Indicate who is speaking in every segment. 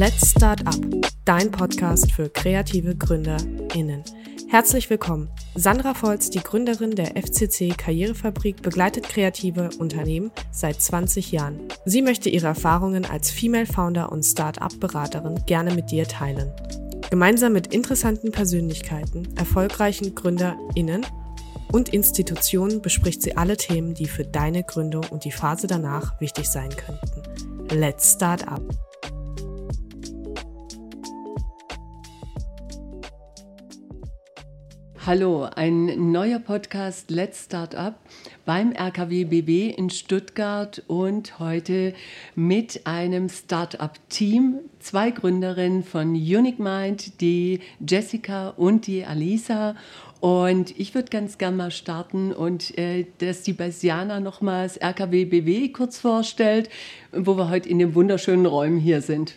Speaker 1: Let's Start Up, dein Podcast für kreative GründerInnen. Herzlich willkommen. Sandra Volz, die Gründerin der FCC Karrierefabrik, begleitet kreative Unternehmen seit 20 Jahren. Sie möchte ihre Erfahrungen als Female Founder und Start-up-Beraterin gerne mit dir teilen. Gemeinsam mit interessanten Persönlichkeiten, erfolgreichen GründerInnen und Institutionen bespricht sie alle Themen, die für deine Gründung und die Phase danach wichtig sein könnten. Let's Start Up.
Speaker 2: Hallo, ein neuer Podcast Let's Start Up beim RKW BB in Stuttgart und heute mit einem Start-up-Team. Zwei Gründerinnen von Unique Mind, die Jessica und die Alisa. Und ich würde ganz gerne mal starten und äh, dass die Basiana nochmals RKW BW kurz vorstellt, wo wir heute in den wunderschönen Räumen hier sind.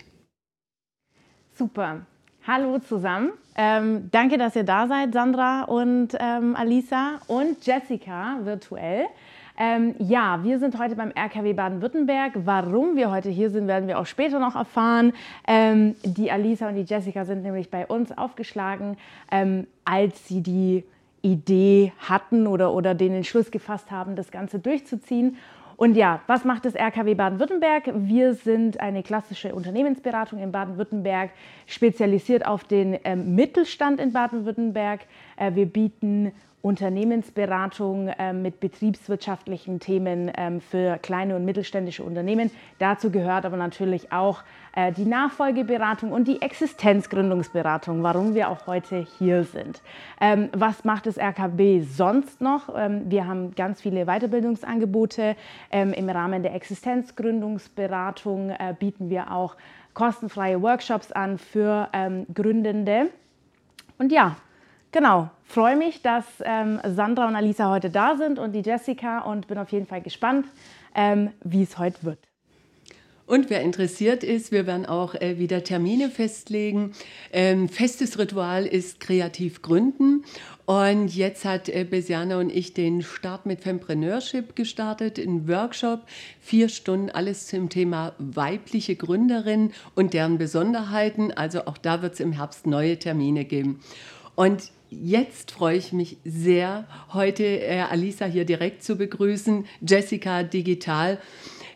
Speaker 3: Super. Hallo zusammen. Ähm, danke, dass ihr da seid, Sandra und ähm, Alisa und Jessica virtuell. Ähm, ja, wir sind heute beim RKW Baden-Württemberg. Warum wir heute hier sind, werden wir auch später noch erfahren. Ähm, die Alisa und die Jessica sind nämlich bei uns aufgeschlagen, ähm, als sie die Idee hatten oder, oder den Entschluss gefasst haben, das Ganze durchzuziehen. Und ja, was macht das RKW Baden-Württemberg? Wir sind eine klassische Unternehmensberatung in Baden-Württemberg, spezialisiert auf den ähm, Mittelstand in Baden-Württemberg. Äh, wir bieten Unternehmensberatung äh, mit betriebswirtschaftlichen Themen äh, für kleine und mittelständische Unternehmen. Dazu gehört aber natürlich auch äh, die Nachfolgeberatung und die Existenzgründungsberatung, warum wir auch heute hier sind. Ähm, was macht das RKB sonst noch? Ähm, wir haben ganz viele Weiterbildungsangebote. Ähm, Im Rahmen der Existenzgründungsberatung äh, bieten wir auch kostenfreie Workshops an für ähm, Gründende. Und ja, Genau, freue mich, dass ähm, Sandra und Alisa heute da sind und die Jessica und bin auf jeden Fall gespannt, ähm, wie es heute wird.
Speaker 2: Und wer interessiert ist, wir werden auch äh, wieder Termine festlegen. Ähm, festes Ritual ist kreativ gründen. Und jetzt hat äh, Besiana und ich den Start mit Fempreneurship gestartet, einen Workshop, vier Stunden, alles zum Thema weibliche Gründerin und deren Besonderheiten. Also auch da wird es im Herbst neue Termine geben. Und jetzt freue ich mich sehr, heute äh, Alisa hier direkt zu begrüßen, Jessica Digital.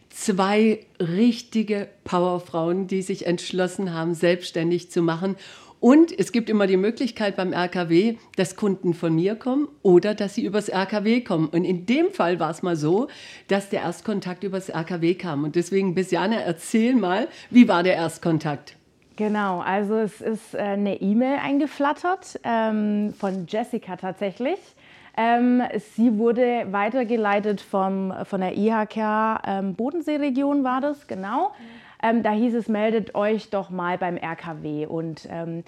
Speaker 2: Zwei richtige Powerfrauen, die sich entschlossen haben, selbstständig zu machen. Und es gibt immer die Möglichkeit beim RKW, dass Kunden von mir kommen oder dass sie übers RKW kommen. Und in dem Fall war es mal so, dass der Erstkontakt übers RKW kam. Und deswegen, Besiane, erzähl mal, wie war der Erstkontakt?
Speaker 3: Genau, also es ist äh, eine E-Mail eingeflattert ähm, von Jessica tatsächlich. Ähm, sie wurde weitergeleitet vom, von der IHK ähm, Bodenseeregion war das, genau. Ähm, da hieß es, meldet euch doch mal beim RKW. Und ähm,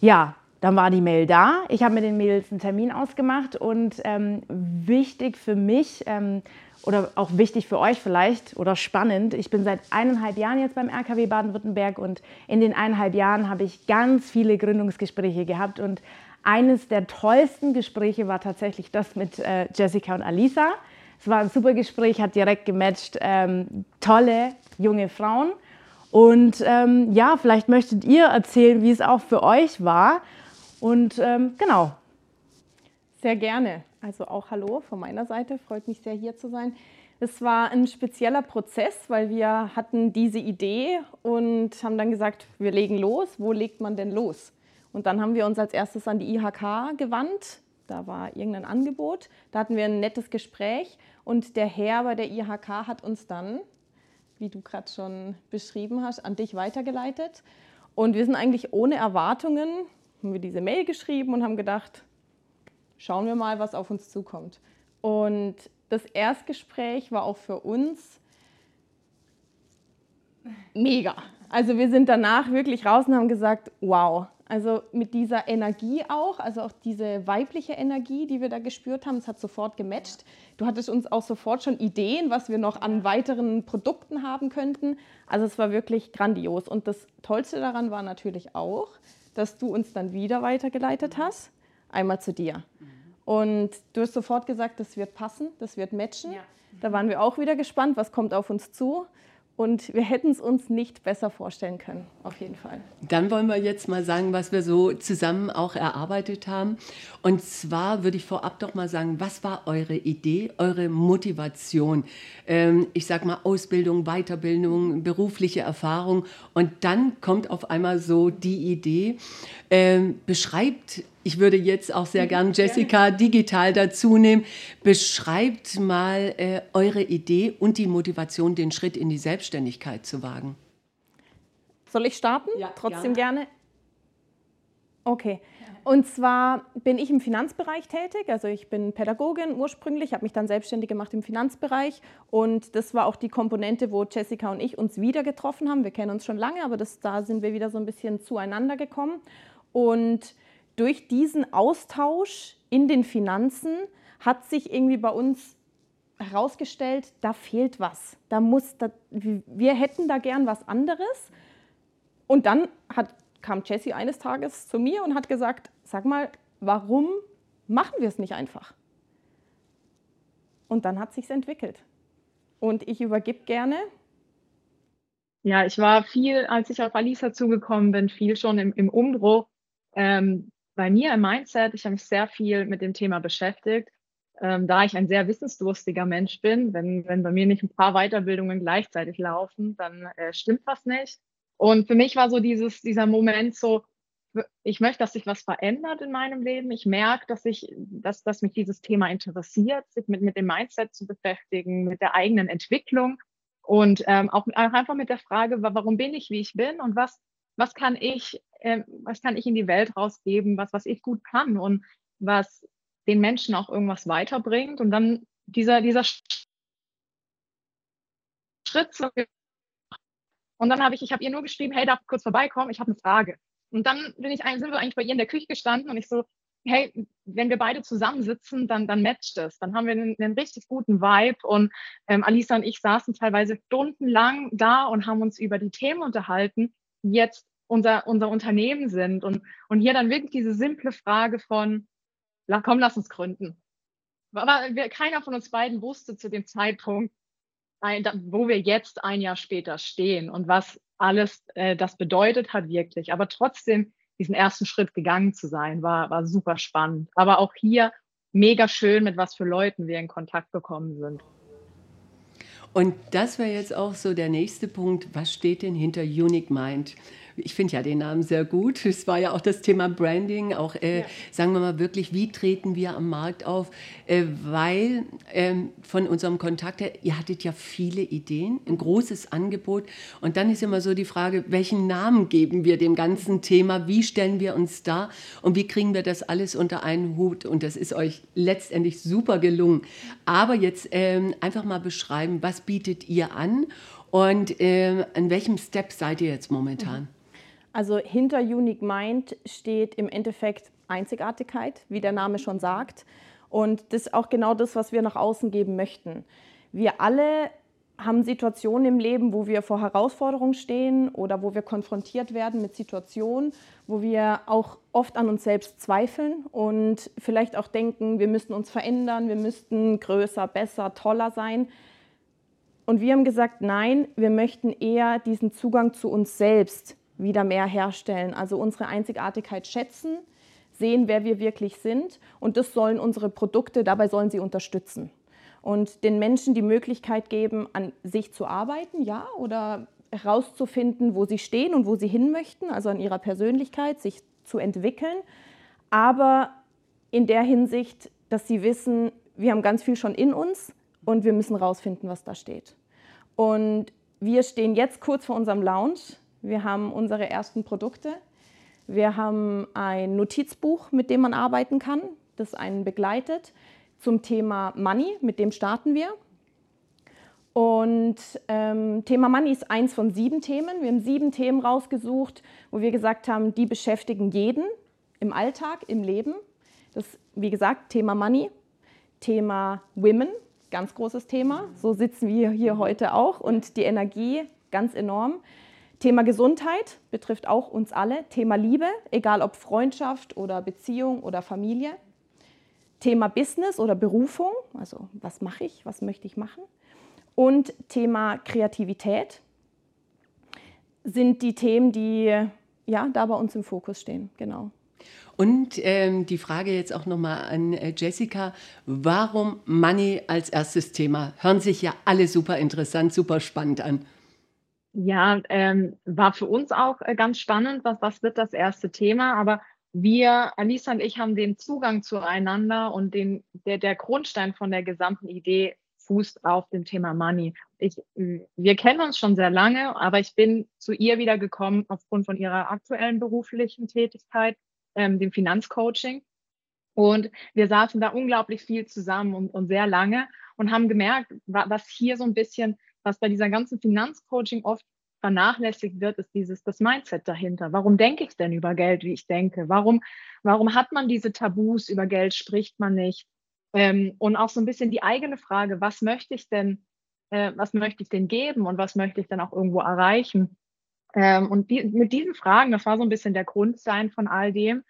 Speaker 3: ja, dann war die Mail da. Ich habe mit den Mails einen Termin ausgemacht und ähm, wichtig für mich oder auch wichtig für euch vielleicht oder spannend. Ich bin seit eineinhalb Jahren jetzt beim RKW Baden-Württemberg und in den eineinhalb Jahren habe ich ganz viele Gründungsgespräche gehabt und eines der tollsten Gespräche war tatsächlich das mit äh, Jessica und Alisa. Es war ein super Gespräch, hat direkt gematcht. Ähm, tolle junge Frauen. Und ähm, ja, vielleicht möchtet ihr erzählen, wie es auch für euch war. Und ähm, genau.
Speaker 4: Sehr gerne. Also auch Hallo von meiner Seite, freut mich sehr hier zu sein. Es war ein spezieller Prozess, weil wir hatten diese Idee und haben dann gesagt, wir legen los. Wo legt man denn los? Und dann haben wir uns als erstes an die IHK gewandt. Da war irgendein Angebot. Da hatten wir ein nettes Gespräch und der Herr bei der IHK hat uns dann, wie du gerade schon beschrieben hast, an dich weitergeleitet. Und wir sind eigentlich ohne Erwartungen, haben wir diese Mail geschrieben und haben gedacht, schauen wir mal, was auf uns zukommt. Und das Erstgespräch war auch für uns mega. Also wir sind danach wirklich raus und haben gesagt, wow. Also mit dieser Energie auch, also auch diese weibliche Energie, die wir da gespürt haben, es hat sofort gematcht. Du hattest uns auch sofort schon Ideen, was wir noch an weiteren Produkten haben könnten. Also es war wirklich grandios. Und das Tollste daran war natürlich auch, dass du uns dann wieder weitergeleitet hast einmal zu dir. Und du hast sofort gesagt, das wird passen, das wird matchen. Ja. Da waren wir auch wieder gespannt, was kommt auf uns zu. Und wir hätten es uns nicht besser vorstellen können, auf jeden Fall.
Speaker 2: Dann wollen wir jetzt mal sagen, was wir so zusammen auch erarbeitet haben. Und zwar würde ich vorab doch mal sagen, was war eure Idee, eure Motivation? Ähm, ich sage mal Ausbildung, Weiterbildung, berufliche Erfahrung. Und dann kommt auf einmal so die Idee, ähm, beschreibt ich würde jetzt auch sehr gern Jessica digital dazu nehmen. Beschreibt mal äh, eure Idee und die Motivation, den Schritt in die Selbstständigkeit zu wagen.
Speaker 4: Soll ich starten? Ja, Trotzdem gerne. gerne. Okay. Und zwar bin ich im Finanzbereich tätig. Also ich bin Pädagogin ursprünglich, habe mich dann selbstständig gemacht im Finanzbereich. Und das war auch die Komponente, wo Jessica und ich uns wieder getroffen haben. Wir kennen uns schon lange, aber das, da sind wir wieder so ein bisschen zueinander gekommen. Und durch diesen Austausch in den Finanzen hat sich irgendwie bei uns herausgestellt, da fehlt was. Da muss, da, wir hätten da gern was anderes. Und dann hat, kam Jessie eines Tages zu mir und hat gesagt, sag mal, warum machen wir es nicht einfach? Und dann hat sich entwickelt. Und ich übergebe gerne.
Speaker 5: Ja, ich war viel, als ich auf Alisa zugekommen bin, viel schon im, im Umbruch. Ähm, bei mir im Mindset, ich habe mich sehr viel mit dem Thema beschäftigt, ähm, da ich ein sehr wissensdurstiger Mensch bin. Wenn, wenn bei mir nicht ein paar Weiterbildungen gleichzeitig laufen, dann äh, stimmt was nicht. Und für mich war so dieses, dieser Moment so, ich möchte, dass sich was verändert in meinem Leben. Ich merke, dass ich, dass, dass mich dieses Thema interessiert, sich mit, mit dem Mindset zu beschäftigen, mit der eigenen Entwicklung und ähm, auch einfach mit der Frage, warum bin ich, wie ich bin und was, was kann ich, äh, was kann ich in die Welt rausgeben, was, was ich gut kann und was den Menschen auch irgendwas weiterbringt. Und dann dieser, dieser Schritt. Und dann habe ich, ich habe ihr nur geschrieben, hey, darf ich kurz vorbeikommen? Ich habe eine Frage. Und dann bin ich, sind wir eigentlich bei ihr in der Küche gestanden und ich so, hey, wenn wir beide zusammensitzen, dann, dann matcht es. Dann haben wir einen, einen richtig guten Vibe. Und ähm, Alisa und ich saßen teilweise stundenlang da und haben uns über die Themen unterhalten, jetzt unser, unser Unternehmen sind. Und, und hier dann wirklich diese simple Frage von, komm, lass uns gründen. Aber wir, keiner von uns beiden wusste zu dem Zeitpunkt, wo wir jetzt ein Jahr später stehen und was alles äh, das bedeutet hat wirklich. Aber trotzdem diesen ersten Schritt gegangen zu sein, war, war super spannend. Aber auch hier mega schön, mit was für Leuten wir in Kontakt gekommen sind.
Speaker 2: Und das wäre jetzt auch so der nächste Punkt. Was steht denn hinter Unique Mind? Ich finde ja den Namen sehr gut. Es war ja auch das Thema Branding, auch äh, ja. sagen wir mal wirklich, wie treten wir am Markt auf? Äh, weil ähm, von unserem Kontakt her, ihr hattet ja viele Ideen, ein großes Angebot. Und dann ist immer so die Frage, welchen Namen geben wir dem ganzen Thema? Wie stellen wir uns da? Und wie kriegen wir das alles unter einen Hut? Und das ist euch letztendlich super gelungen. Aber jetzt ähm, einfach mal beschreiben, was bietet ihr an? Und äh, an welchem Step seid ihr jetzt momentan?
Speaker 4: Also hinter Unique Mind steht im Endeffekt Einzigartigkeit, wie der Name schon sagt. Und das ist auch genau das, was wir nach außen geben möchten. Wir alle haben Situationen im Leben, wo wir vor Herausforderungen stehen oder wo wir konfrontiert werden mit Situationen, wo wir auch oft an uns selbst zweifeln und vielleicht auch denken, wir müssten uns verändern, wir müssten größer, besser, toller sein. Und wir haben gesagt, nein, wir möchten eher diesen Zugang zu uns selbst wieder mehr herstellen. Also unsere Einzigartigkeit schätzen, sehen, wer wir wirklich sind und das sollen unsere Produkte, dabei sollen sie unterstützen. Und den Menschen die Möglichkeit geben, an sich zu arbeiten, ja, oder herauszufinden, wo sie stehen und wo sie hin möchten, also an ihrer Persönlichkeit, sich zu entwickeln. Aber in der Hinsicht, dass sie wissen, wir haben ganz viel schon in uns und wir müssen herausfinden, was da steht. Und wir stehen jetzt kurz vor unserem Lounge wir haben unsere ersten Produkte. Wir haben ein Notizbuch, mit dem man arbeiten kann, das einen begleitet zum Thema Money, mit dem starten wir. Und ähm, Thema Money ist eins von sieben Themen. Wir haben sieben Themen rausgesucht, wo wir gesagt haben, die beschäftigen jeden im Alltag, im Leben. Das, wie gesagt, Thema Money, Thema Women, ganz großes Thema. So sitzen wir hier heute auch und die Energie ganz enorm. Thema Gesundheit betrifft auch uns alle. Thema Liebe, egal ob Freundschaft oder Beziehung oder Familie. Thema Business oder Berufung, also was mache ich, was möchte ich machen. Und Thema Kreativität, sind die Themen, die ja da bei uns im Fokus stehen. Genau.
Speaker 2: Und ähm, die Frage jetzt auch nochmal an äh, Jessica, warum Money als erstes Thema? Hören sich ja alle super interessant, super spannend an.
Speaker 5: Ja, ähm, war für uns auch äh, ganz spannend, was, was wird das erste Thema, aber wir, Alisa und ich, haben den Zugang zueinander und den, der, der Grundstein von der gesamten Idee fußt auf dem Thema Money. Ich, wir kennen uns schon sehr lange, aber ich bin zu ihr wieder gekommen aufgrund von ihrer aktuellen beruflichen Tätigkeit, ähm, dem Finanzcoaching. Und wir saßen da unglaublich viel zusammen und, und sehr lange und haben gemerkt, was hier so ein bisschen, was bei dieser ganzen Finanzcoaching oft vernachlässigt wird, ist dieses das Mindset dahinter. Warum denke ich denn über Geld, wie ich denke? Warum, warum hat man diese Tabus über Geld, spricht man nicht? Ähm, und auch so ein bisschen die eigene Frage, was möchte ich denn, äh, was möchte ich denn geben und was möchte ich dann auch irgendwo erreichen? Ähm, und die, mit diesen Fragen, das war so ein bisschen der Grundstein von all dem,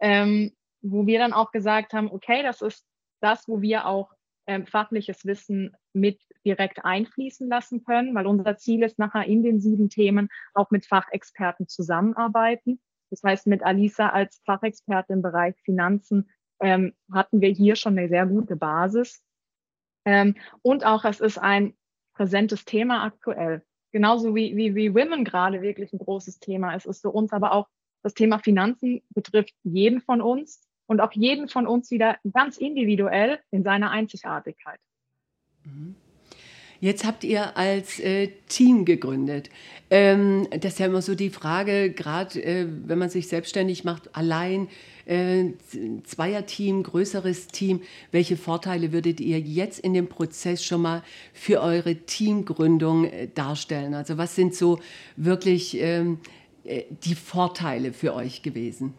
Speaker 5: ähm, wo wir dann auch gesagt haben, okay, das ist das, wo wir auch ähm, fachliches Wissen mit direkt einfließen lassen können, weil unser Ziel ist nachher in den sieben Themen auch mit Fachexperten zusammenarbeiten. Das heißt, mit Alisa als Fachexperte im Bereich Finanzen ähm, hatten wir hier schon eine sehr gute Basis. Ähm, und auch es ist ein präsentes Thema aktuell. Genauso wie, wie, wie Women gerade wirklich ein großes Thema ist, ist für uns aber auch das Thema Finanzen betrifft jeden von uns und auch jeden von uns wieder ganz individuell in seiner Einzigartigkeit.
Speaker 2: Mhm. Jetzt habt ihr als äh, Team gegründet. Ähm, das ist ja immer so die Frage, gerade äh, wenn man sich selbstständig macht, allein, äh, Zweierteam, größeres Team, welche Vorteile würdet ihr jetzt in dem Prozess schon mal für eure Teamgründung äh, darstellen? Also was sind so wirklich ähm, äh, die Vorteile für euch gewesen?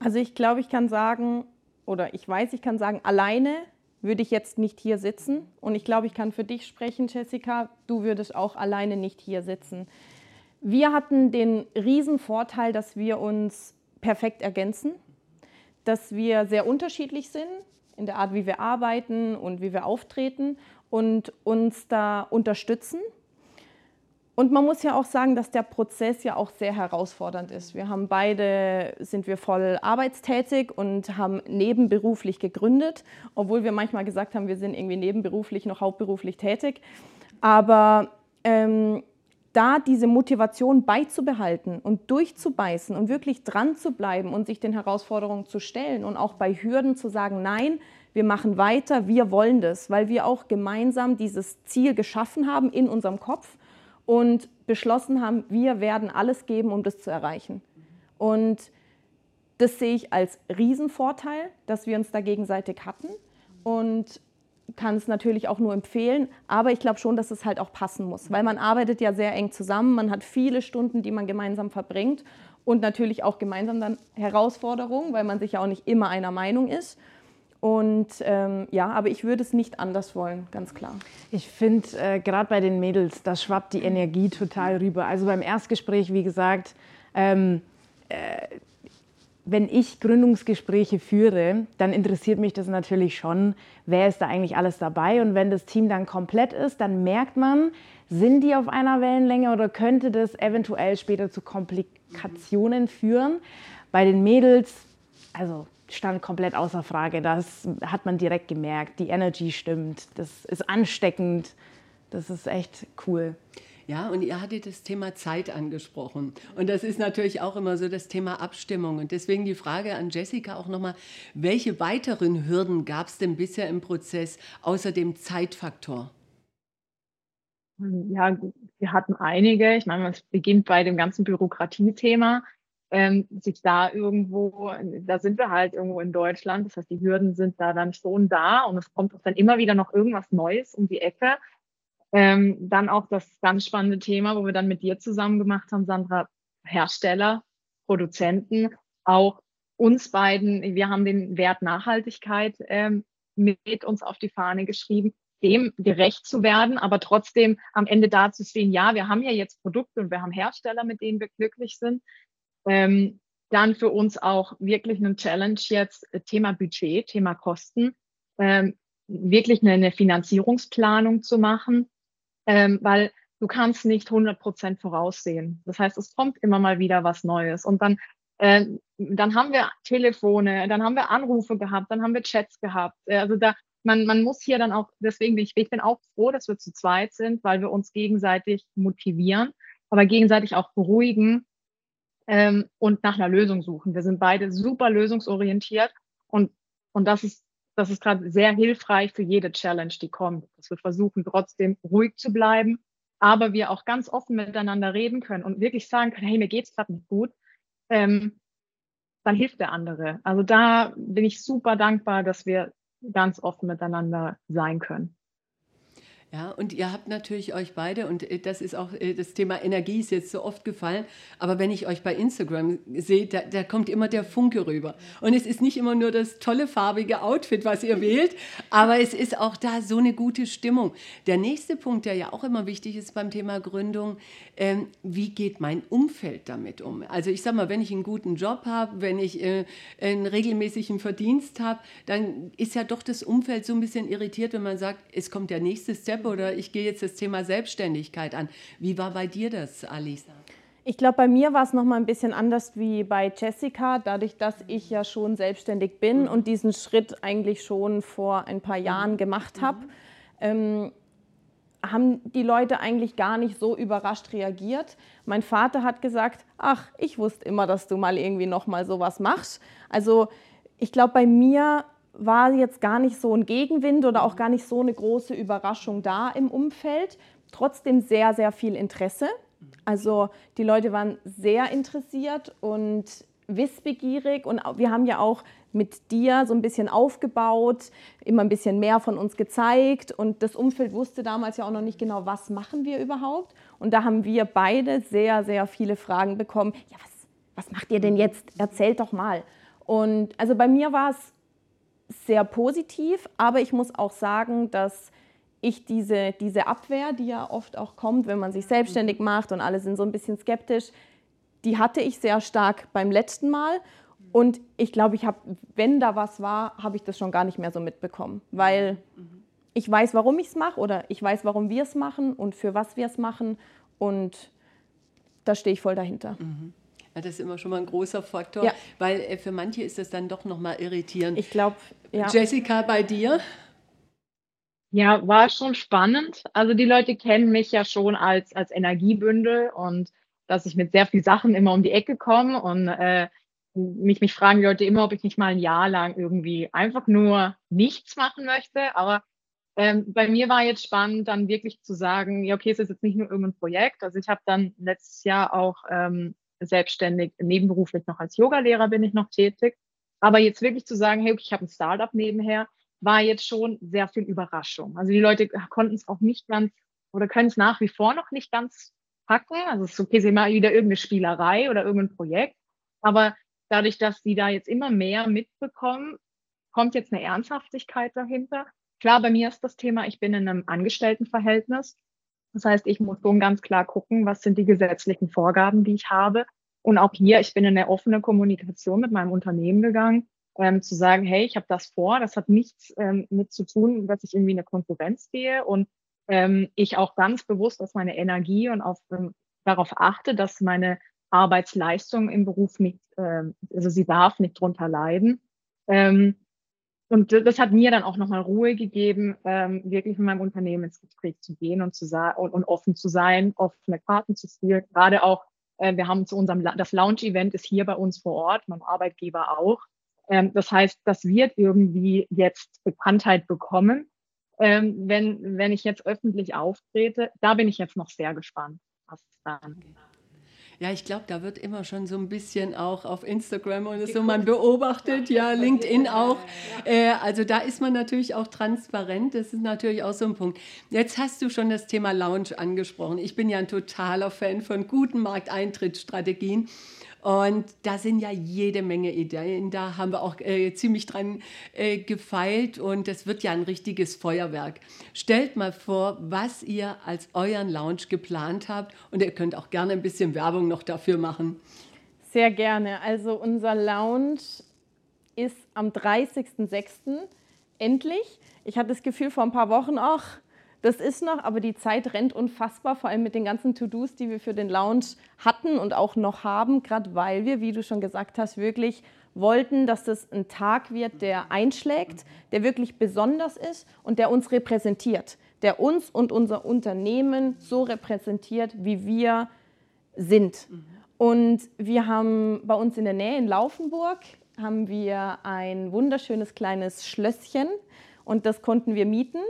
Speaker 4: Also ich glaube, ich kann sagen, oder ich weiß, ich kann sagen, alleine würde ich jetzt nicht hier sitzen. Und ich glaube, ich kann für dich sprechen, Jessica, du würdest auch alleine nicht hier sitzen. Wir hatten den riesen Vorteil, dass wir uns perfekt ergänzen, dass wir sehr unterschiedlich sind in der Art, wie wir arbeiten und wie wir auftreten und uns da unterstützen und man muss ja auch sagen, dass der Prozess ja auch sehr herausfordernd ist. Wir haben beide, sind wir voll arbeitstätig und haben nebenberuflich gegründet, obwohl wir manchmal gesagt haben, wir sind irgendwie nebenberuflich noch hauptberuflich tätig. Aber ähm, da diese Motivation beizubehalten und durchzubeißen und wirklich dran zu bleiben und sich den Herausforderungen zu stellen und auch bei Hürden zu sagen, nein, wir machen weiter, wir wollen das, weil wir auch gemeinsam dieses Ziel geschaffen haben in unserem Kopf und beschlossen haben, wir werden alles geben, um das zu erreichen. Und das sehe ich als Riesenvorteil, dass wir uns da gegenseitig hatten und kann es natürlich auch nur empfehlen, aber ich glaube schon, dass es halt auch passen muss, weil man arbeitet ja sehr eng zusammen, man hat viele Stunden, die man gemeinsam verbringt und natürlich auch gemeinsam dann Herausforderungen, weil man sich ja auch nicht immer einer Meinung ist. Und ähm, ja, aber ich würde es nicht anders wollen, ganz klar.
Speaker 3: Ich finde, äh, gerade bei den Mädels, da schwappt die Energie total rüber. Also beim Erstgespräch, wie gesagt, ähm, äh, wenn ich Gründungsgespräche führe, dann interessiert mich das natürlich schon, wer ist da eigentlich alles dabei. Und wenn das Team dann komplett ist, dann merkt man, sind die auf einer Wellenlänge oder könnte das eventuell später zu Komplikationen führen. Bei den Mädels, also stand komplett außer Frage. Das hat man direkt gemerkt. Die Energy stimmt. Das ist ansteckend. Das ist echt cool.
Speaker 2: Ja, und ihr hattet das Thema Zeit angesprochen. Und das ist natürlich auch immer so das Thema Abstimmung. Und deswegen die Frage an Jessica auch nochmal, welche weiteren Hürden gab es denn bisher im Prozess außer dem Zeitfaktor?
Speaker 5: Ja, wir hatten einige. Ich meine, es beginnt bei dem ganzen Bürokratiethema ähm, sich da irgendwo, da sind wir halt irgendwo in Deutschland, das heißt, die Hürden sind da dann schon da und es kommt auch dann immer wieder noch irgendwas Neues um die Ecke. Ähm, dann auch das ganz spannende Thema, wo wir dann mit dir zusammen gemacht haben, Sandra, Hersteller, Produzenten, auch uns beiden, wir haben den Wert Nachhaltigkeit ähm, mit uns auf die Fahne geschrieben, dem gerecht zu werden, aber trotzdem am Ende da zu stehen, ja, wir haben ja jetzt Produkte und wir haben Hersteller, mit denen wir glücklich sind, ähm, dann für uns auch wirklich eine Challenge jetzt, äh, Thema Budget, Thema Kosten, ähm, wirklich eine, eine, Finanzierungsplanung zu machen, ähm, weil du kannst nicht 100 Prozent voraussehen. Das heißt, es kommt immer mal wieder was Neues. Und dann, äh, dann haben wir Telefone, dann haben wir Anrufe gehabt, dann haben wir Chats gehabt. Äh, also da, man, man muss hier dann auch, deswegen bin ich, ich bin auch froh, dass wir zu zweit sind, weil wir uns gegenseitig motivieren, aber gegenseitig auch beruhigen ähm, und nach einer Lösung suchen. Wir sind beide super lösungsorientiert und, und das ist, das ist gerade sehr hilfreich für jede Challenge, die kommt. Dass wir versuchen, trotzdem ruhig zu bleiben, aber wir auch ganz offen miteinander reden können und wirklich sagen können, hey, mir geht's gerade nicht gut. Ähm, dann hilft der andere. Also da bin ich super dankbar, dass wir ganz offen miteinander sein können.
Speaker 2: Ja, und ihr habt natürlich euch beide, und äh, das ist auch äh, das Thema Energie ist jetzt so oft gefallen, aber wenn ich euch bei Instagram sehe, da, da kommt immer der Funke rüber. Und es ist nicht immer nur das tolle farbige Outfit, was ihr wählt, aber es ist auch da so eine gute Stimmung. Der nächste Punkt, der ja auch immer wichtig ist beim Thema Gründung, ähm, wie geht mein Umfeld damit um? Also ich sage mal, wenn ich einen guten Job habe, wenn ich äh, einen regelmäßigen Verdienst habe, dann ist ja doch das Umfeld so ein bisschen irritiert, wenn man sagt, es kommt der nächste Step Step oder ich gehe jetzt das Thema Selbstständigkeit an. Wie war bei dir das, Alisa?
Speaker 4: Ich glaube, bei mir war es noch mal ein bisschen anders wie bei Jessica, dadurch, dass ich ja schon selbstständig bin mhm. und diesen Schritt eigentlich schon vor ein paar Jahren mhm. gemacht habe. Mhm. Ähm, haben die Leute eigentlich gar nicht so überrascht reagiert. Mein Vater hat gesagt, ach, ich wusste immer, dass du mal irgendwie noch mal sowas machst. Also ich glaube, bei mir war jetzt gar nicht so ein Gegenwind oder auch gar nicht so eine große Überraschung da im Umfeld. Trotzdem sehr, sehr viel Interesse. Also die Leute waren sehr interessiert und wissbegierig und wir haben ja auch mit dir so ein bisschen aufgebaut, immer ein bisschen mehr von uns gezeigt und das Umfeld wusste damals ja auch noch nicht genau, was machen wir überhaupt. Und da haben wir beide sehr, sehr viele Fragen bekommen. Ja, was, was macht ihr denn jetzt? Erzählt doch mal. Und also bei mir war es sehr positiv, aber ich muss auch sagen, dass ich diese, diese Abwehr, die ja oft auch kommt, wenn man sich selbstständig macht und alle sind so ein bisschen skeptisch, die hatte ich sehr stark beim letzten Mal. Und ich glaube, ich habe, wenn da was war, habe ich das schon gar nicht mehr so mitbekommen, weil ich weiß, warum ich es mache oder ich weiß, warum wir es machen und für was wir es machen. Und da stehe ich voll dahinter. Mhm.
Speaker 2: Ja, das ist immer schon mal ein großer Faktor, ja. weil äh, für manche ist das dann doch nochmal irritierend.
Speaker 4: Ich glaube,
Speaker 2: ja. Jessica, bei dir?
Speaker 5: Ja, war schon spannend. Also die Leute kennen mich ja schon als, als Energiebündel und dass ich mit sehr vielen Sachen immer um die Ecke komme und äh, mich, mich fragen die Leute immer, ob ich nicht mal ein Jahr lang irgendwie einfach nur nichts machen möchte. Aber ähm, bei mir war jetzt spannend, dann wirklich zu sagen, ja, okay, es ist jetzt nicht nur irgendein Projekt. Also ich habe dann letztes Jahr auch ähm, selbstständig, nebenberuflich noch als Yogalehrer bin ich noch tätig. Aber jetzt wirklich zu sagen, hey, ich habe ein Startup nebenher, war jetzt schon sehr viel Überraschung. Also die Leute konnten es auch nicht ganz oder können es nach wie vor noch nicht ganz packen. Also es ist okay, sie machen wieder irgendeine Spielerei oder irgendein Projekt. Aber dadurch, dass sie da jetzt immer mehr mitbekommen, kommt jetzt eine Ernsthaftigkeit dahinter. Klar, bei mir ist das Thema, ich bin in einem Angestelltenverhältnis. Das heißt, ich muss schon ganz klar gucken, was sind die gesetzlichen Vorgaben, die ich habe. Und auch hier, ich bin in eine offene Kommunikation mit meinem Unternehmen gegangen, ähm, zu sagen, hey, ich habe das vor, das hat nichts ähm, mit zu tun, dass ich irgendwie in eine Konkurrenz gehe und ähm, ich auch ganz bewusst auf meine Energie und auf, ähm, darauf achte, dass meine Arbeitsleistung im Beruf nicht, ähm, also sie darf nicht drunter leiden. Und das hat mir dann auch nochmal Ruhe gegeben, ähm, wirklich mit meinem Unternehmen ins Gespräch zu gehen und zu sagen und, und offen zu sein, offene Karten zu spielen. Gerade auch, äh, wir haben zu unserem das Launch-Event ist hier bei uns vor Ort, mein Arbeitgeber auch. Ähm, das heißt, das wird irgendwie jetzt Bekanntheit bekommen. Ähm, wenn, wenn ich jetzt öffentlich auftrete, da bin ich jetzt noch sehr gespannt, was dann
Speaker 2: ja, ich glaube, da wird immer schon so ein bisschen auch auf Instagram und so man beobachtet, ja, LinkedIn auch. Äh, also da ist man natürlich auch transparent. Das ist natürlich auch so ein Punkt. Jetzt hast du schon das Thema Lounge angesprochen. Ich bin ja ein totaler Fan von guten Markteintrittsstrategien. Und da sind ja jede Menge Ideen. Da haben wir auch äh, ziemlich dran äh, gefeilt und das wird ja ein richtiges Feuerwerk. Stellt mal vor, was ihr als euren Lounge geplant habt und ihr könnt auch gerne ein bisschen Werbung noch dafür machen.
Speaker 4: Sehr gerne. Also unser Lounge ist am 30.06. endlich. Ich hatte das Gefühl vor ein paar Wochen auch, Das ist noch, aber die Zeit rennt unfassbar, vor allem mit den ganzen To-Dos, die wir für den Lounge hatten und auch noch haben, gerade weil wir, wie du schon gesagt hast, wirklich wollten, dass das ein Tag wird, der einschlägt, der wirklich besonders ist und der uns repräsentiert, der uns und unser Unternehmen so repräsentiert, wie wir sind. Und wir haben bei uns in der Nähe in Laufenburg haben wir ein wunderschönes kleines Schlösschen und das konnten wir mieten.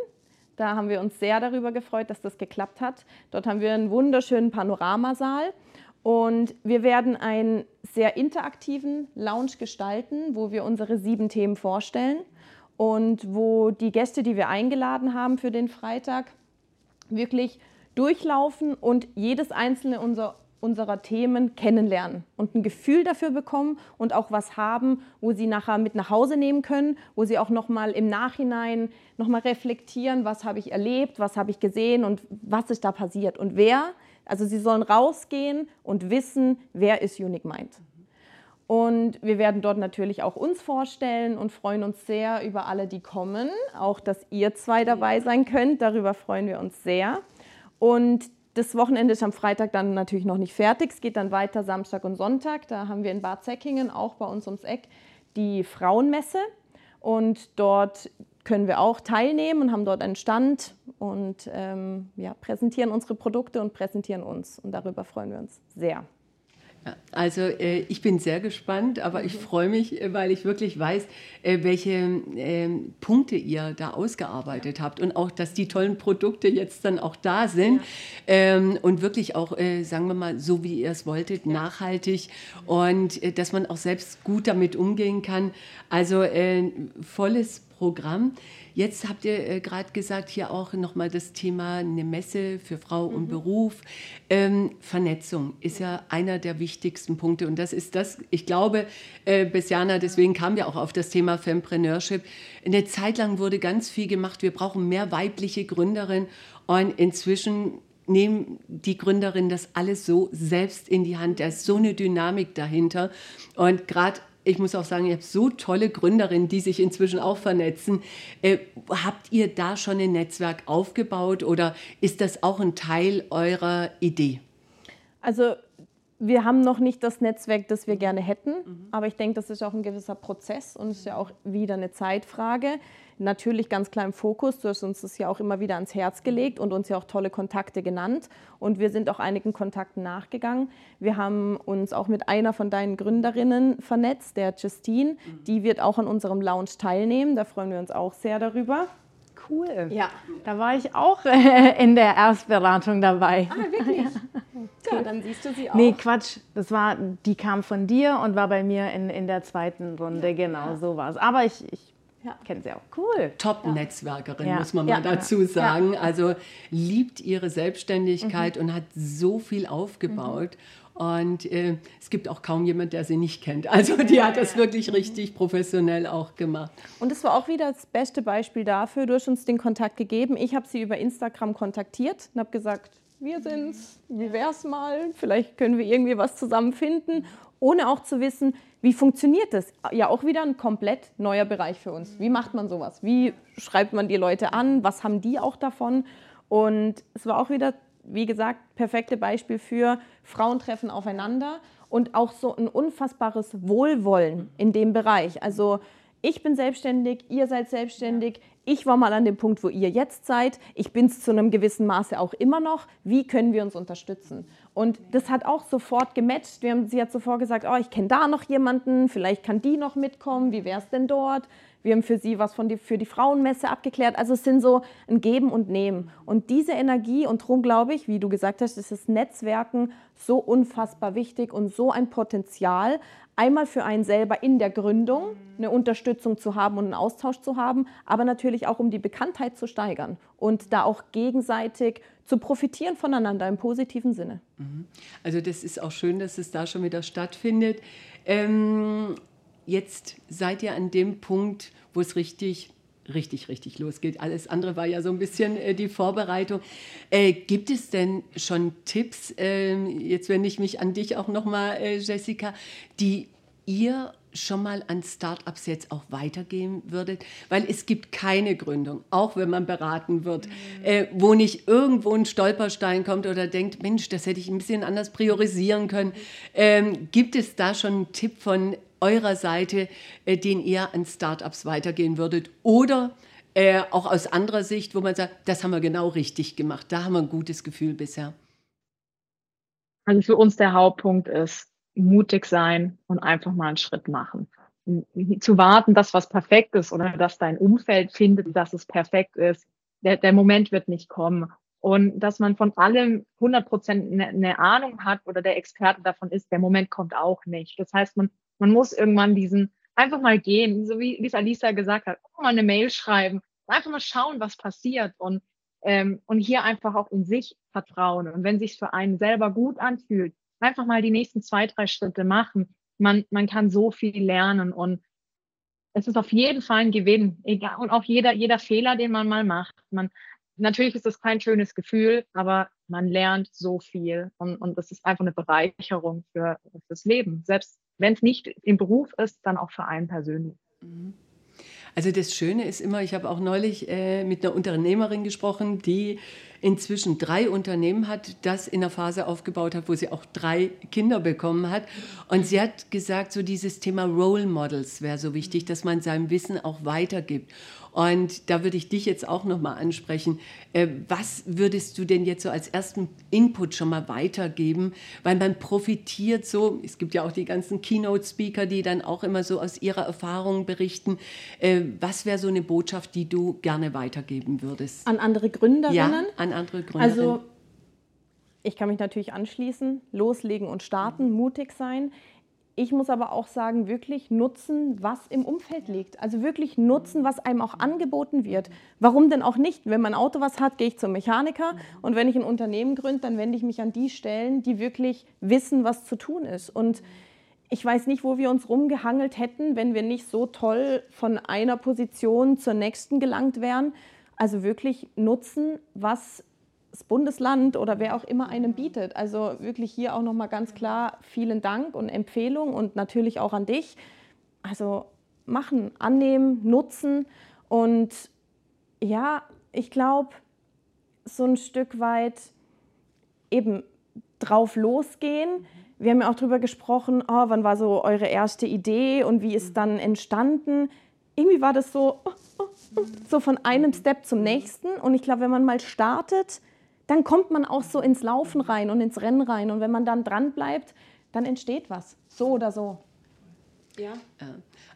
Speaker 4: Da haben wir uns sehr darüber gefreut, dass das geklappt hat. Dort haben wir einen wunderschönen Panoramasaal und wir werden einen sehr interaktiven Lounge gestalten, wo wir unsere sieben Themen vorstellen und wo die Gäste, die wir eingeladen haben für den Freitag, wirklich durchlaufen und jedes einzelne unserer unserer Themen kennenlernen und ein Gefühl dafür bekommen und auch was haben, wo sie nachher mit nach Hause nehmen können, wo sie auch noch mal im Nachhinein noch mal reflektieren, was habe ich erlebt, was habe ich gesehen und was ist da passiert und wer. Also sie sollen rausgehen und wissen, wer ist Unique Mind. Und wir werden dort natürlich auch uns vorstellen und freuen uns sehr über alle, die kommen. Auch, dass ihr zwei dabei sein könnt. Darüber freuen wir uns sehr. Und das Wochenende ist am Freitag dann natürlich noch nicht fertig. Es geht dann weiter Samstag und Sonntag. Da haben wir in Bad Säckingen, auch bei uns ums Eck, die Frauenmesse. Und dort können wir auch teilnehmen und haben dort einen Stand und ähm, ja, präsentieren unsere Produkte und präsentieren uns. Und darüber freuen wir uns sehr.
Speaker 2: Also äh, ich bin sehr gespannt, aber ich freue mich, äh, weil ich wirklich weiß, äh, welche ähm, Punkte ihr da ausgearbeitet habt und auch, dass die tollen Produkte jetzt dann auch da sind ja. ähm, und wirklich auch, sagen wir mal, so wie ihr es wolltet, ja. nachhaltig und dass man auch selbst gut damit umgehen kann. Also volles Programm. Jetzt habt ihr äh, gerade gesagt, hier auch nochmal das Thema eine Messe für Frau und mhm. Beruf. Ähm, Vernetzung ist ja einer der wichtigsten Punkte und das ist das, ich glaube, äh, Bessiana, deswegen kamen wir auch auf das Thema Fempreneurship. Eine Zeit lang wurde ganz viel gemacht, wir brauchen mehr weibliche Gründerinnen und inzwischen nehmen die Gründerinnen das alles so selbst in die Hand. Da ist so eine Dynamik dahinter. Und gerade ich muss auch sagen, ihr habt so tolle Gründerinnen, die sich inzwischen auch vernetzen. Äh, habt ihr da schon ein Netzwerk aufgebaut oder ist das auch ein Teil eurer Idee?
Speaker 4: Also wir haben noch nicht das Netzwerk, das wir gerne hätten, mhm. aber ich denke, das ist auch ein gewisser Prozess und ist ja auch wieder eine Zeitfrage. Natürlich ganz klar im Fokus, du hast uns das ja auch immer wieder ans Herz gelegt und uns ja auch tolle Kontakte genannt und wir sind auch einigen Kontakten nachgegangen. Wir haben uns auch mit einer von deinen Gründerinnen vernetzt, der Justine, mhm. die wird auch an unserem Lounge teilnehmen, da freuen wir uns auch sehr darüber
Speaker 3: cool. Ja. Da war ich auch äh, in der Erstberatung dabei.
Speaker 4: Ah, wirklich? Ja. ja, dann siehst du sie auch.
Speaker 3: Nee, Quatsch. Das war, die kam von dir und war bei mir in, in der zweiten Runde. Ja. Genau, so war es. Aber ich, ich ja. Kennen Sie auch. Cool.
Speaker 2: Top-Netzwerkerin, ja. muss man mal dazu sagen. Also liebt ihre Selbstständigkeit mhm. und hat so viel aufgebaut. Mhm. Und äh, es gibt auch kaum jemand, der sie nicht kennt. Also die ja, hat das wirklich ja. richtig professionell auch gemacht.
Speaker 4: Und es war auch wieder das beste Beispiel dafür. Du hast uns den Kontakt gegeben. Ich habe sie über Instagram kontaktiert und habe gesagt, wir sind's, wie wär's mal? Vielleicht können wir irgendwie was zusammenfinden, ohne auch zu wissen, wie funktioniert das? Ja, auch wieder ein komplett neuer Bereich für uns. Wie macht man sowas? Wie schreibt man die Leute an? Was haben die auch davon? Und es war auch wieder wie gesagt, perfekte Beispiel für Frauen treffen aufeinander und auch so ein unfassbares Wohlwollen in dem Bereich. Also ich bin selbstständig, ihr seid selbstständig, ich war mal an dem Punkt, wo ihr jetzt seid, ich bin es zu einem gewissen Maße auch immer noch. Wie können wir uns unterstützen? Und das hat auch sofort gematcht. Wir haben, sie hat sofort gesagt, oh, ich kenne da noch jemanden, vielleicht kann die noch mitkommen, wie wäre es denn dort? Wir haben für sie was von die, für die Frauenmesse abgeklärt. Also es sind so ein Geben und Nehmen. Und diese Energie, und darum glaube ich, wie du gesagt hast, ist das Netzwerken so unfassbar wichtig und so ein Potenzial, einmal für einen selber in der Gründung eine Unterstützung zu haben und einen Austausch zu haben, aber natürlich auch um die Bekanntheit zu steigern und da auch gegenseitig zu profitieren voneinander im positiven Sinne.
Speaker 2: Mhm. Also das ist auch schön, dass es da schon wieder stattfindet. Ähm, jetzt seid ihr an dem Punkt, wo es richtig richtig, richtig losgeht. Alles andere war ja so ein bisschen äh, die Vorbereitung. Äh, gibt es denn schon Tipps, äh, jetzt wende ich mich an dich auch nochmal, äh, Jessica, die ihr schon mal an Startups jetzt auch weitergeben würdet? Weil es gibt keine Gründung, auch wenn man beraten wird, mhm. äh, wo nicht irgendwo ein Stolperstein kommt oder denkt, Mensch, das hätte ich ein bisschen anders priorisieren können. Ähm, gibt es da schon einen Tipp von eurer Seite, äh, den ihr an Startups weitergehen würdet? Oder äh, auch aus anderer Sicht, wo man sagt, das haben wir genau richtig gemacht, da haben wir ein gutes Gefühl bisher?
Speaker 5: Also für uns der Hauptpunkt ist, mutig sein und einfach mal einen Schritt machen. Zu warten, dass was perfekt ist oder dass dein Umfeld findet, dass es perfekt ist, der, der Moment wird nicht kommen. Und dass man von allem 100 Prozent eine, eine Ahnung hat oder der Experte davon ist, der Moment kommt auch nicht. Das heißt, man, man muss irgendwann diesen einfach mal gehen, so wie, es Alisa gesagt hat, auch mal eine Mail schreiben, einfach mal schauen, was passiert und, ähm, und hier einfach auch in sich vertrauen. Und wenn sich für einen selber gut anfühlt, einfach mal die nächsten zwei, drei Schritte machen. Man, man kann so viel lernen und es ist auf jeden Fall ein Gewinn, egal, und auch jeder, jeder Fehler, den man mal macht. Man, natürlich ist das kein schönes Gefühl, aber man lernt so viel und, und das ist einfach eine Bereicherung für, fürs Leben. Selbst wenn es nicht im Beruf ist, dann auch für einen persönlich. Mhm.
Speaker 2: Also das Schöne ist immer, ich habe auch neulich äh, mit einer Unternehmerin gesprochen, die inzwischen drei Unternehmen hat, das in der Phase aufgebaut hat, wo sie auch drei Kinder bekommen hat. Und sie hat gesagt, so dieses Thema Role Models wäre so wichtig, dass man sein Wissen auch weitergibt. Und da würde ich dich jetzt auch nochmal ansprechen. Äh, was würdest du denn jetzt so als ersten Input schon mal weitergeben? Weil man profitiert so, es gibt ja auch die ganzen Keynote-Speaker, die dann auch immer so aus ihrer Erfahrung berichten. Äh, was wäre so eine Botschaft, die du gerne weitergeben würdest?
Speaker 4: An andere Gründerinnen?
Speaker 2: Ja, an andere Gründerinnen.
Speaker 4: Also ich kann mich natürlich anschließen, loslegen und starten, mutig sein. Ich muss aber auch sagen, wirklich nutzen, was im Umfeld liegt. Also wirklich nutzen, was einem auch angeboten wird. Warum denn auch nicht? Wenn mein Auto was hat, gehe ich zum Mechaniker. Und wenn ich ein Unternehmen gründe, dann wende ich mich an die Stellen, die wirklich wissen, was zu tun ist. Und ich weiß nicht, wo wir uns rumgehangelt hätten, wenn wir nicht so toll von einer Position zur nächsten gelangt wären. Also wirklich nutzen, was das Bundesland oder wer auch immer einem bietet. Also wirklich hier auch nochmal ganz klar vielen Dank und Empfehlung und natürlich auch an dich. Also machen, annehmen, nutzen und ja, ich glaube, so ein Stück weit eben drauf losgehen. Wir haben ja auch darüber gesprochen, oh, wann war so eure erste Idee und wie ist dann entstanden. Irgendwie war das so, so von einem Step zum nächsten. Und ich glaube, wenn man mal startet, dann kommt man auch so ins Laufen rein und ins Rennen rein. Und wenn man dann dran bleibt, dann entsteht was. So oder so.
Speaker 2: Ja.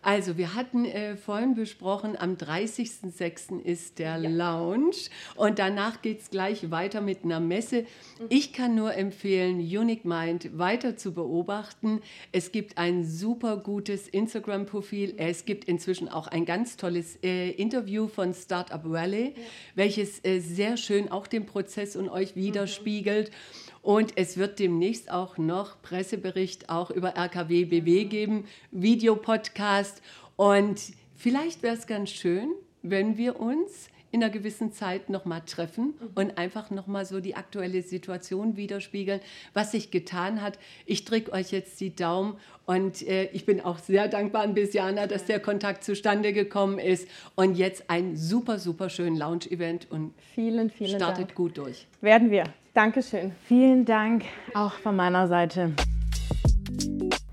Speaker 2: Also, wir hatten äh, vorhin besprochen, am 30.06. ist der ja. Lounge und danach geht es gleich weiter mit einer Messe. Mhm. Ich kann nur empfehlen, Unique Mind weiter zu beobachten. Es gibt ein super gutes Instagram-Profil. Es gibt inzwischen auch ein ganz tolles äh, Interview von Startup Valley, ja. welches äh, sehr schön auch den Prozess und euch widerspiegelt. Mhm. Und es wird demnächst auch noch Pressebericht auch über RKW BW geben, Videopodcast. Und vielleicht wäre es ganz schön, wenn wir uns in einer gewissen Zeit nochmal treffen mhm. und einfach nochmal so die aktuelle Situation widerspiegeln, was sich getan hat. Ich drücke euch jetzt die Daumen und äh, ich bin auch sehr dankbar an Besiana, dass der Kontakt zustande gekommen ist und jetzt ein super, super schönen Lounge-Event und
Speaker 4: vielen, vielen
Speaker 2: startet
Speaker 4: Dank.
Speaker 2: gut durch.
Speaker 4: Werden wir. Dankeschön.
Speaker 3: Vielen Dank auch von meiner Seite.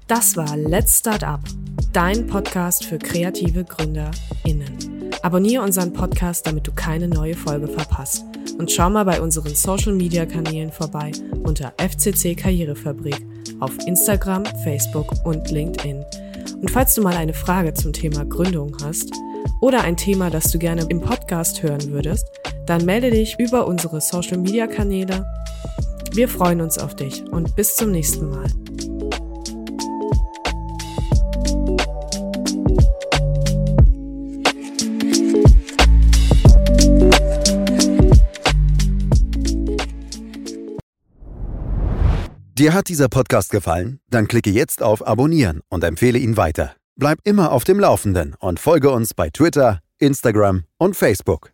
Speaker 1: Das war Let's Start Up, dein Podcast für kreative GründerInnen. Abonniere unseren Podcast, damit du keine neue Folge verpasst. Und schau mal bei unseren Social Media Kanälen vorbei unter FCC Karrierefabrik auf Instagram, Facebook und LinkedIn. Und falls du mal eine Frage zum Thema Gründung hast oder ein Thema, das du gerne im Podcast hören würdest, dann melde dich über unsere Social Media Kanäle. Wir freuen uns auf dich und bis zum nächsten Mal.
Speaker 6: Dir hat dieser Podcast gefallen? Dann klicke jetzt auf Abonnieren und empfehle ihn weiter. Bleib immer auf dem Laufenden und folge uns bei Twitter, Instagram und Facebook.